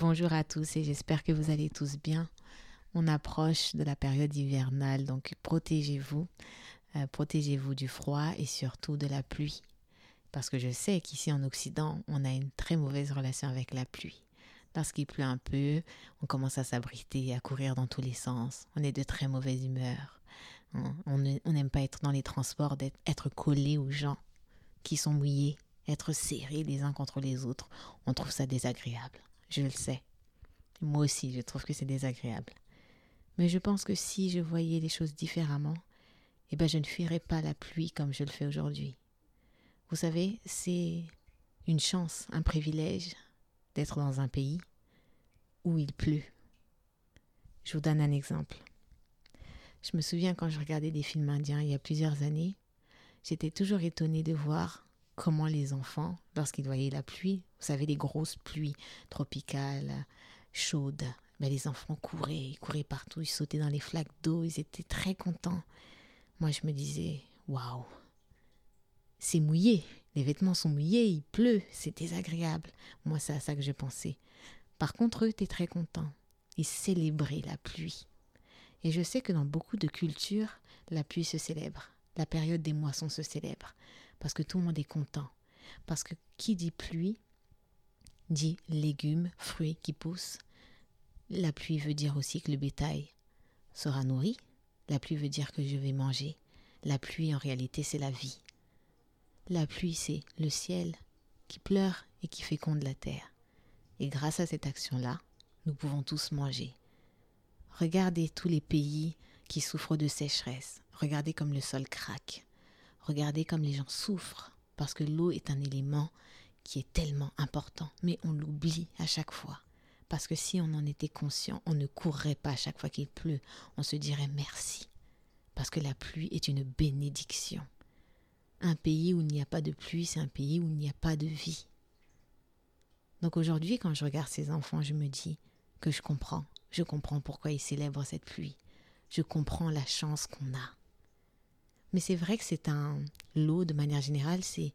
Bonjour à tous et j'espère que vous allez tous bien. On approche de la période hivernale, donc protégez-vous. Euh, protégez-vous du froid et surtout de la pluie. Parce que je sais qu'ici en Occident, on a une très mauvaise relation avec la pluie. Lorsqu'il pleut un peu, on commence à s'abriter, à courir dans tous les sens. On est de très mauvaise humeur. On n'aime pas être dans les transports, être collé aux gens qui sont mouillés, être serrés les uns contre les autres. On trouve ça désagréable. Je le sais. Moi aussi, je trouve que c'est désagréable. Mais je pense que si je voyais les choses différemment, eh ben je ne fuirais pas la pluie comme je le fais aujourd'hui. Vous savez, c'est une chance, un privilège d'être dans un pays où il pleut. Je vous donne un exemple. Je me souviens quand je regardais des films indiens il y a plusieurs années, j'étais toujours étonnée de voir comment les enfants, lorsqu'ils voyaient la pluie, vous savez, les grosses pluies tropicales, chaudes, mais les enfants couraient, ils couraient partout, ils sautaient dans les flaques d'eau, ils étaient très contents. Moi, je me disais, waouh, c'est mouillé, les vêtements sont mouillés, il pleut, c'est désagréable. Moi, c'est à ça que je pensais. Par contre, eux étaient très contents. Ils célébraient la pluie. Et je sais que dans beaucoup de cultures, la pluie se célèbre. La période des moissons se célèbre parce que tout le monde est content. Parce que qui dit pluie dit légumes, fruits qui poussent. La pluie veut dire aussi que le bétail sera nourri. La pluie veut dire que je vais manger. La pluie, en réalité, c'est la vie. La pluie, c'est le ciel qui pleure et qui féconde la terre. Et grâce à cette action-là, nous pouvons tous manger. Regardez tous les pays qui souffrent de sécheresse. Regardez comme le sol craque. Regardez comme les gens souffrent parce que l'eau est un élément qui est tellement important, mais on l'oublie à chaque fois. Parce que si on en était conscient, on ne courrait pas à chaque fois qu'il pleut, on se dirait merci. Parce que la pluie est une bénédiction. Un pays où il n'y a pas de pluie, c'est un pays où il n'y a pas de vie. Donc aujourd'hui, quand je regarde ces enfants, je me dis que je comprends. Je comprends pourquoi ils célèbrent cette pluie. Je comprends la chance qu'on a. Mais c'est vrai que c'est un l'eau de manière générale, c'est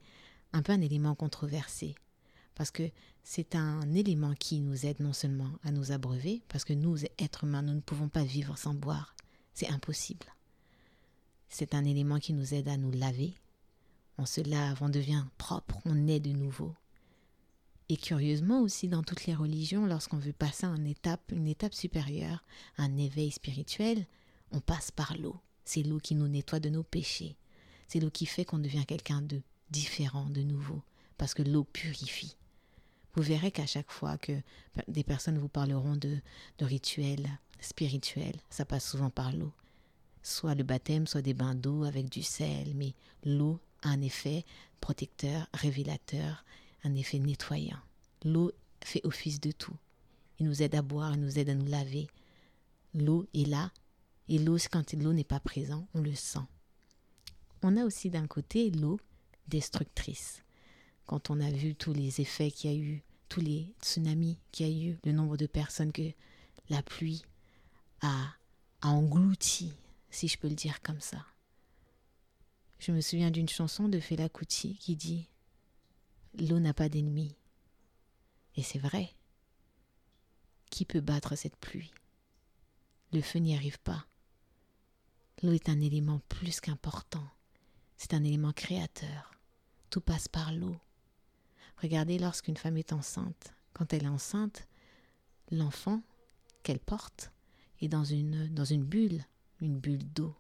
un peu un élément controversé parce que c'est un élément qui nous aide non seulement à nous abreuver, parce que nous, êtres humains, nous ne pouvons pas vivre sans boire. C'est impossible. C'est un élément qui nous aide à nous laver. On se lave, on devient propre, on est de nouveau. Et curieusement aussi, dans toutes les religions, lorsqu'on veut passer une étape, une étape supérieure, un éveil spirituel, on passe par l'eau. C'est l'eau qui nous nettoie de nos péchés. C'est l'eau qui fait qu'on devient quelqu'un de différent, de nouveau, parce que l'eau purifie. Vous verrez qu'à chaque fois que des personnes vous parleront de, de rituels spirituels, ça passe souvent par l'eau. Soit le baptême, soit des bains d'eau avec du sel, mais l'eau a un effet protecteur, révélateur, un effet nettoyant. L'eau fait office de tout. Il nous aide à boire, il nous aide à nous laver. L'eau est là et l'eau, quand l'eau n'est pas présente, on le sent. On a aussi d'un côté l'eau destructrice. Quand on a vu tous les effets qu'il y a eu, tous les tsunamis qu'il y a eu, le nombre de personnes que la pluie a, englouti, si je peux le dire comme ça. Je me souviens d'une chanson de Fela Kuti qui dit L'eau n'a pas d'ennemi. Et c'est vrai. Qui peut battre cette pluie? Le feu n'y arrive pas. L'eau est un élément plus qu'important. C'est un élément créateur. Tout passe par l'eau. Regardez lorsqu'une femme est enceinte. Quand elle est enceinte, l'enfant qu'elle porte est dans une, bulle, une bulle d'eau.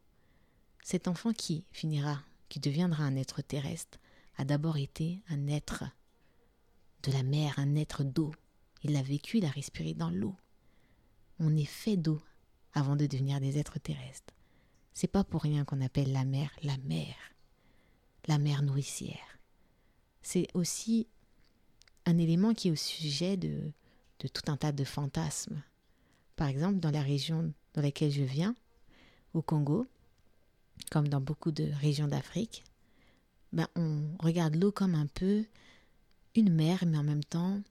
Cet enfant qui finira, qui deviendra un être terrestre, a d'abord été un être de la mer, un être d'eau. Il l'a vécu, il a respiré dans l'eau. On est fait d'eau avant de devenir des êtres terrestres. C'est pas pour rien qu'on appelle la mer la mer, la mer nourricière. C'est aussi un élément qui est au sujet de, de tout un tas de fantasmes. Par exemple, dans la région dans laquelle je viens, au Congo, comme dans beaucoup de régions d'Afrique, ben on regarde l'eau comme un peu une mer, mais en même temps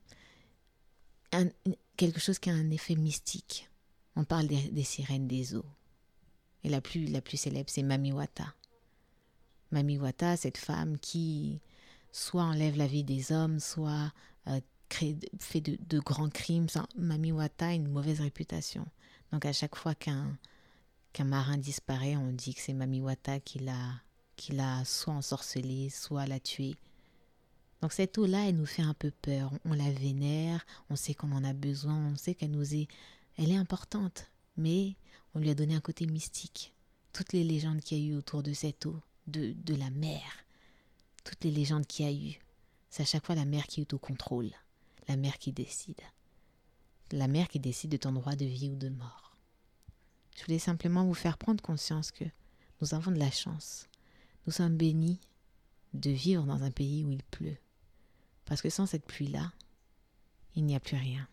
quelque chose qui a un effet mystique. On parle des sirènes des eaux. Et la plus, la plus célèbre, c'est Mami Wata. Mami Wata, cette femme qui soit enlève la vie des hommes, soit euh, fait de, grands crimes. Mami Wata a une mauvaise réputation. Donc à chaque fois qu'un marin disparaît, on dit que c'est Mami Wata qui l'a soit ensorcelé, soit l'a tué. Donc cette eau-là, elle nous fait un peu peur. On la vénère, on sait qu'on en a besoin, on sait qu'elle nous est, elle est importante, mais on lui a donné un côté mystique. Toutes les légendes qu'il y a eu autour de cette eau, de, de la mer, toutes les légendes qu'il y a eu, c'est à chaque fois la mer qui est au contrôle, la mer qui décide, la mer qui décide de ton droit de vie ou de mort. Je voulais simplement vous faire prendre conscience que nous avons de la chance. Nous sommes bénis de vivre dans un pays où il pleut. Parce que sans cette pluie-là, il n'y a plus rien.